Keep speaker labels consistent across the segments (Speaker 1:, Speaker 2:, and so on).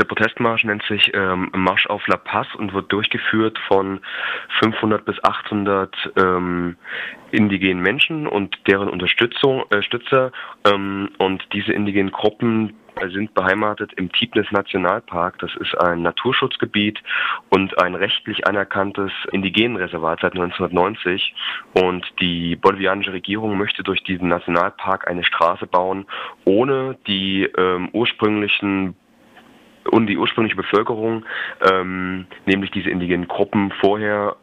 Speaker 1: Dieser Protestmarsch nennt sich ähm, Marsch auf La Paz und wird durchgeführt von 500 bis 800 ähm, indigenen Menschen und deren Unterstützung, äh, Stützer. Ähm, und diese indigenen Gruppen sind beheimatet im Tibnis Nationalpark. Das ist ein Naturschutzgebiet und ein rechtlich anerkanntes Indigenenreservat seit 1990. Und die bolivianische Regierung möchte durch diesen Nationalpark eine Straße bauen, ohne die ähm, ursprünglichen und die ursprüngliche Bevölkerung, ähm, nämlich diese indigenen Gruppen, vorher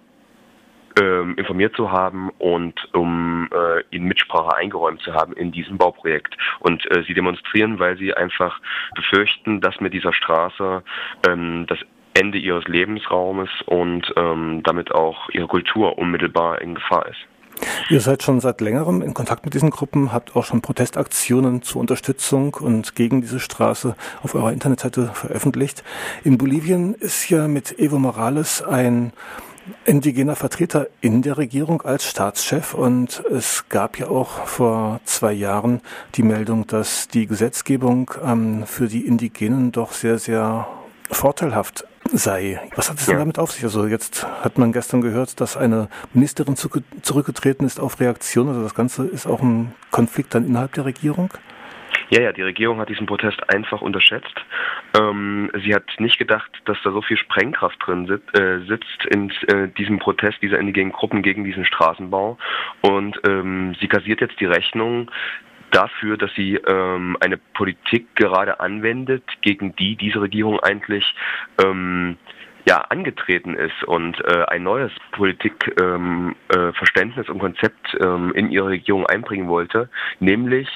Speaker 1: ähm, informiert zu haben und um äh, ihnen Mitsprache eingeräumt zu haben in diesem Bauprojekt. Und äh, sie demonstrieren, weil sie einfach befürchten, dass mit dieser Straße ähm, das Ende ihres Lebensraumes und ähm, damit auch ihre Kultur unmittelbar in Gefahr ist.
Speaker 2: Ihr seid schon seit längerem in Kontakt mit diesen Gruppen, habt auch schon Protestaktionen zur Unterstützung und gegen diese Straße auf eurer Internetseite veröffentlicht. In Bolivien ist ja mit Evo Morales ein indigener Vertreter in der Regierung als Staatschef und es gab ja auch vor zwei Jahren die Meldung, dass die Gesetzgebung ähm, für die Indigenen doch sehr, sehr vorteilhaft sei. Was hat es denn ja. damit auf sich? Also jetzt hat man gestern gehört, dass eine Ministerin zurückgetreten ist auf Reaktion. Also das Ganze ist auch ein Konflikt dann innerhalb der Regierung?
Speaker 1: Ja, ja, die Regierung hat diesen Protest einfach unterschätzt. Ähm, sie hat nicht gedacht, dass da so viel Sprengkraft drin sit, äh, sitzt in äh, diesem Protest dieser indigenen Gruppen gegen diesen Straßenbau. Und ähm, sie kassiert jetzt die Rechnung dafür, dass sie ähm, eine Politik gerade anwendet, gegen die diese Regierung eigentlich ähm, ja angetreten ist und äh, ein neues Politikverständnis ähm, äh, und Konzept ähm, in ihre Regierung einbringen wollte, nämlich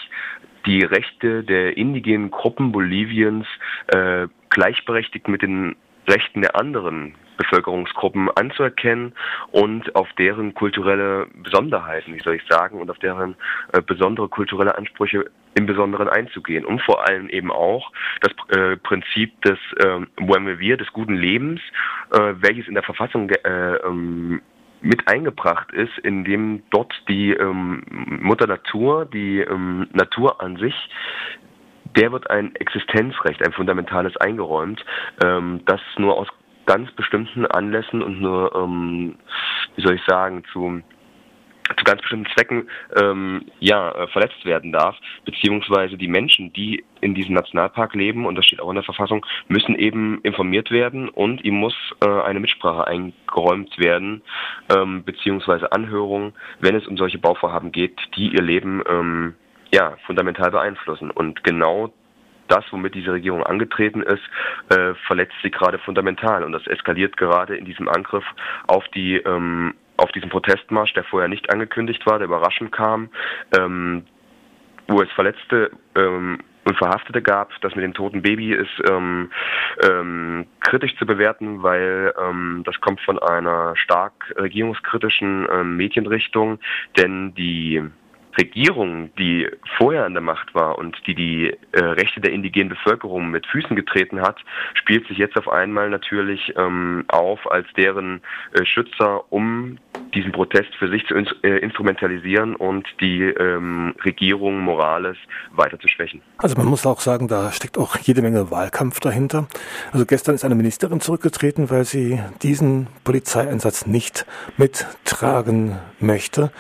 Speaker 1: die Rechte der indigenen Gruppen Boliviens äh, gleichberechtigt mit den Rechten der anderen Bevölkerungsgruppen anzuerkennen und auf deren kulturelle Besonderheiten, wie soll ich sagen, und auf deren äh, besondere kulturelle Ansprüche im Besonderen einzugehen. Und vor allem eben auch das äh, Prinzip des äh, Vivir, des guten Lebens, äh, welches in der Verfassung äh, ähm, mit eingebracht ist, indem dort die ähm, Mutter Natur, die ähm, Natur an sich, der wird ein Existenzrecht, ein fundamentales eingeräumt, ähm, das nur aus ganz bestimmten Anlässen und nur, ähm, wie soll ich sagen, zu zu ganz bestimmten Zwecken ähm, ja, äh, verletzt werden darf, beziehungsweise die Menschen, die in diesem Nationalpark leben, und das steht auch in der Verfassung, müssen eben informiert werden und ihm muss äh, eine Mitsprache eingeräumt werden, ähm, beziehungsweise Anhörung, wenn es um solche Bauvorhaben geht, die ihr Leben ähm, ja, fundamental beeinflussen. Und genau das, womit diese Regierung angetreten ist, äh, verletzt sie gerade fundamental. Und das eskaliert gerade in diesem Angriff auf die ähm, auf diesen Protestmarsch, der vorher nicht angekündigt war, der überraschend kam, ähm, wo es Verletzte ähm, und Verhaftete gab. Das mit dem toten Baby ist ähm, ähm, kritisch zu bewerten, weil ähm, das kommt von einer stark regierungskritischen ähm, Medienrichtung, denn die Regierung, die vorher an der Macht war und die die äh, Rechte der indigenen Bevölkerung mit Füßen getreten hat, spielt sich jetzt auf einmal natürlich ähm, auf als deren äh, Schützer, um diesen Protest für sich zu ins äh, instrumentalisieren und die ähm, Regierung Morales weiter zu schwächen.
Speaker 2: Also man muss auch sagen, da steckt auch jede Menge Wahlkampf dahinter. Also gestern ist eine Ministerin zurückgetreten, weil sie diesen Polizeieinsatz nicht mittragen möchte.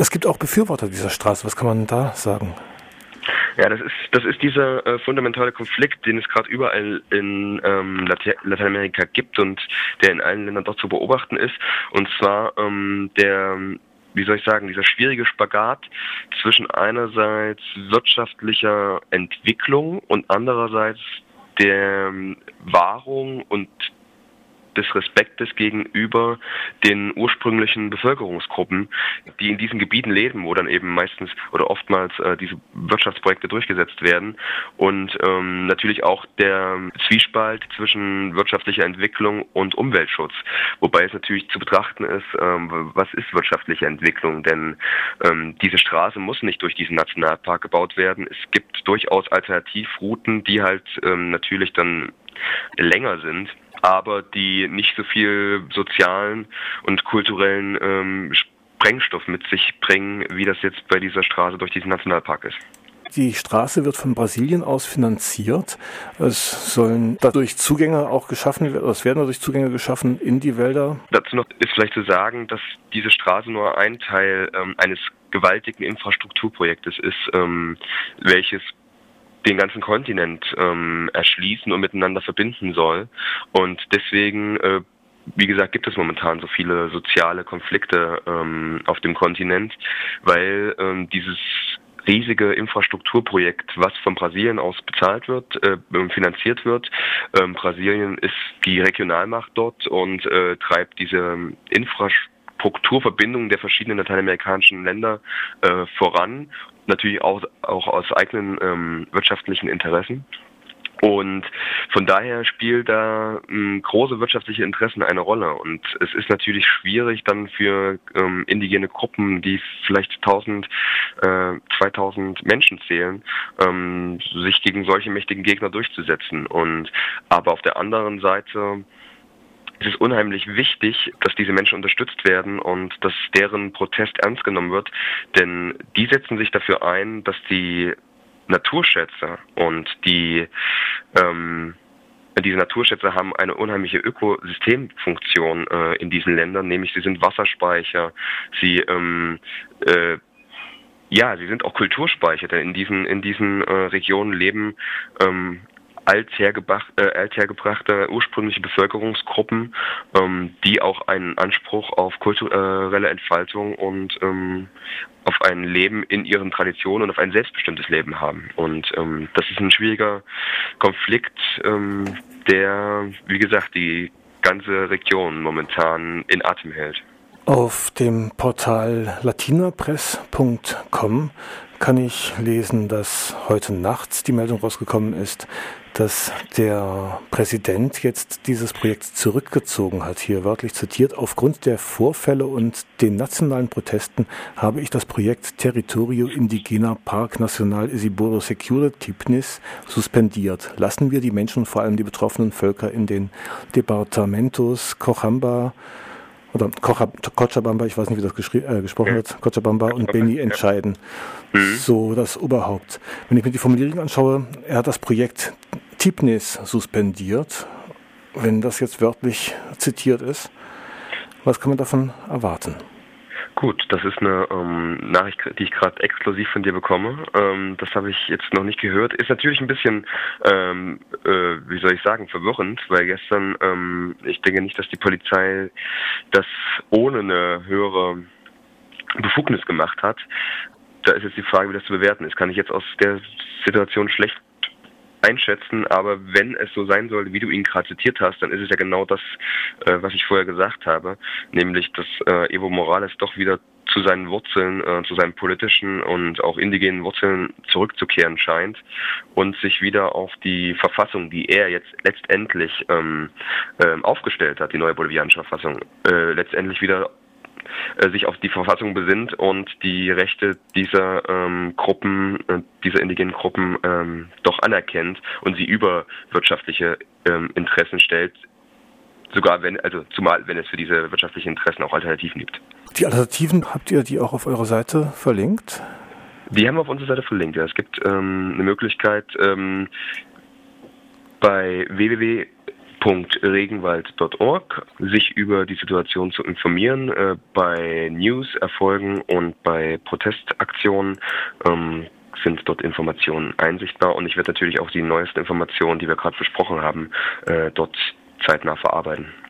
Speaker 2: Es gibt auch Befürworter dieser Straße. Was kann man da sagen?
Speaker 1: Ja, das ist das ist dieser äh, fundamentale Konflikt, den es gerade überall in ähm, Lateinamerika gibt und der in allen Ländern doch zu beobachten ist. Und zwar ähm, der wie soll ich sagen, dieser schwierige Spagat zwischen einerseits wirtschaftlicher Entwicklung und andererseits der ähm, Wahrung und des Respektes gegenüber den ursprünglichen Bevölkerungsgruppen, die in diesen Gebieten leben, wo dann eben meistens oder oftmals äh, diese Wirtschaftsprojekte durchgesetzt werden. Und ähm, natürlich auch der Zwiespalt zwischen wirtschaftlicher Entwicklung und Umweltschutz, wobei es natürlich zu betrachten ist, ähm, was ist wirtschaftliche Entwicklung, denn ähm, diese Straße muss nicht durch diesen Nationalpark gebaut werden. Es gibt durchaus Alternativrouten, die halt ähm, natürlich dann länger sind aber die nicht so viel sozialen und kulturellen ähm, Sprengstoff mit sich bringen, wie das jetzt bei dieser Straße durch diesen Nationalpark ist.
Speaker 2: Die Straße wird von Brasilien aus finanziert. Es sollen dadurch Zugänge auch geschaffen werden, es werden dadurch Zugänge geschaffen in die Wälder.
Speaker 1: Dazu noch ist vielleicht zu sagen, dass diese Straße nur ein Teil ähm, eines gewaltigen Infrastrukturprojektes ist, ähm, welches den ganzen Kontinent ähm, erschließen und miteinander verbinden soll. Und deswegen äh, wie gesagt, gibt es momentan so viele soziale Konflikte ähm, auf dem Kontinent, weil ähm, dieses riesige Infrastrukturprojekt, was von Brasilien aus bezahlt wird, äh, finanziert wird. Ähm, Brasilien ist die Regionalmacht dort und äh, treibt diese Infrastrukturverbindungen der verschiedenen lateinamerikanischen Länder äh, voran, natürlich auch, auch aus eigenen ähm, wirtschaftlichen Interessen. Und von daher spielt da ähm, große wirtschaftliche Interessen eine Rolle. Und es ist natürlich schwierig dann für ähm, indigene Gruppen, die vielleicht 1000, äh, 2000 Menschen zählen, ähm, sich gegen solche mächtigen Gegner durchzusetzen. Und aber auf der anderen Seite es ist unheimlich wichtig, dass diese Menschen unterstützt werden und dass deren Protest ernst genommen wird, denn die setzen sich dafür ein, dass die Naturschätze und die ähm, diese Naturschätze haben eine unheimliche Ökosystemfunktion äh, in diesen Ländern, nämlich sie sind Wasserspeicher, sie ähm, äh, ja, sie sind auch Kulturspeicher, denn in diesen in diesen äh, Regionen leben ähm, althergebracht, äh, althergebrachte ursprüngliche Bevölkerungsgruppen, ähm, die auch einen Anspruch auf kulturelle Entfaltung und ähm, auf ein Leben in ihren Traditionen und auf ein selbstbestimmtes Leben haben. Und ähm, das ist ein schwieriger Konflikt, ähm, der, wie gesagt, die ganze Region momentan in Atem hält.
Speaker 2: Auf dem Portal latinapress.com kann ich lesen, dass heute nachts die Meldung rausgekommen ist, dass der Präsident jetzt dieses Projekt zurückgezogen hat. Hier wörtlich zitiert, aufgrund der Vorfälle und den nationalen Protesten habe ich das Projekt Territorio Indigena Park Nacional Isiboro Secure Tipnis suspendiert. Lassen wir die Menschen vor allem die betroffenen Völker in den Departamentos Cochabamba, oder Cochabamba, ich weiß nicht, wie das äh, gesprochen wird, Cochabamba und Beni entscheiden. Mhm. So das Oberhaupt. Wenn ich mir die Formulierung anschaue, er hat das Projekt Tipnis suspendiert, wenn das jetzt wörtlich zitiert ist. Was kann man davon erwarten?
Speaker 1: Gut, das ist eine ähm, Nachricht, die ich gerade exklusiv von dir bekomme. Ähm, das habe ich jetzt noch nicht gehört. Ist natürlich ein bisschen, ähm, äh, wie soll ich sagen, verwirrend, weil gestern, ähm, ich denke nicht, dass die Polizei das ohne eine höhere Befugnis gemacht hat. Da ist jetzt die Frage, wie das zu bewerten ist. Kann ich jetzt aus der Situation schlecht einschätzen, aber wenn es so sein sollte, wie du ihn gerade zitiert hast, dann ist es ja genau das, äh, was ich vorher gesagt habe, nämlich, dass äh, Evo Morales doch wieder zu seinen Wurzeln, äh, zu seinen politischen und auch indigenen Wurzeln zurückzukehren scheint und sich wieder auf die Verfassung, die er jetzt letztendlich ähm, äh, aufgestellt hat, die neue bolivianische Verfassung, äh, letztendlich wieder sich auf die Verfassung besinnt und die Rechte dieser ähm, Gruppen, äh, dieser indigenen Gruppen ähm, doch anerkennt und sie über wirtschaftliche ähm, Interessen stellt, sogar wenn, also zumal wenn es für diese wirtschaftlichen Interessen auch Alternativen gibt.
Speaker 2: Die Alternativen habt ihr die auch auf eurer Seite verlinkt?
Speaker 1: Die haben wir auf unserer Seite verlinkt. Ja. Es gibt ähm, eine Möglichkeit ähm, bei www regenwald.org, sich über die Situation zu informieren, äh, bei News, Erfolgen und bei Protestaktionen. Ähm, sind dort Informationen einsichtbar und ich werde natürlich auch die neuesten Informationen, die wir gerade besprochen haben, äh, dort zeitnah verarbeiten.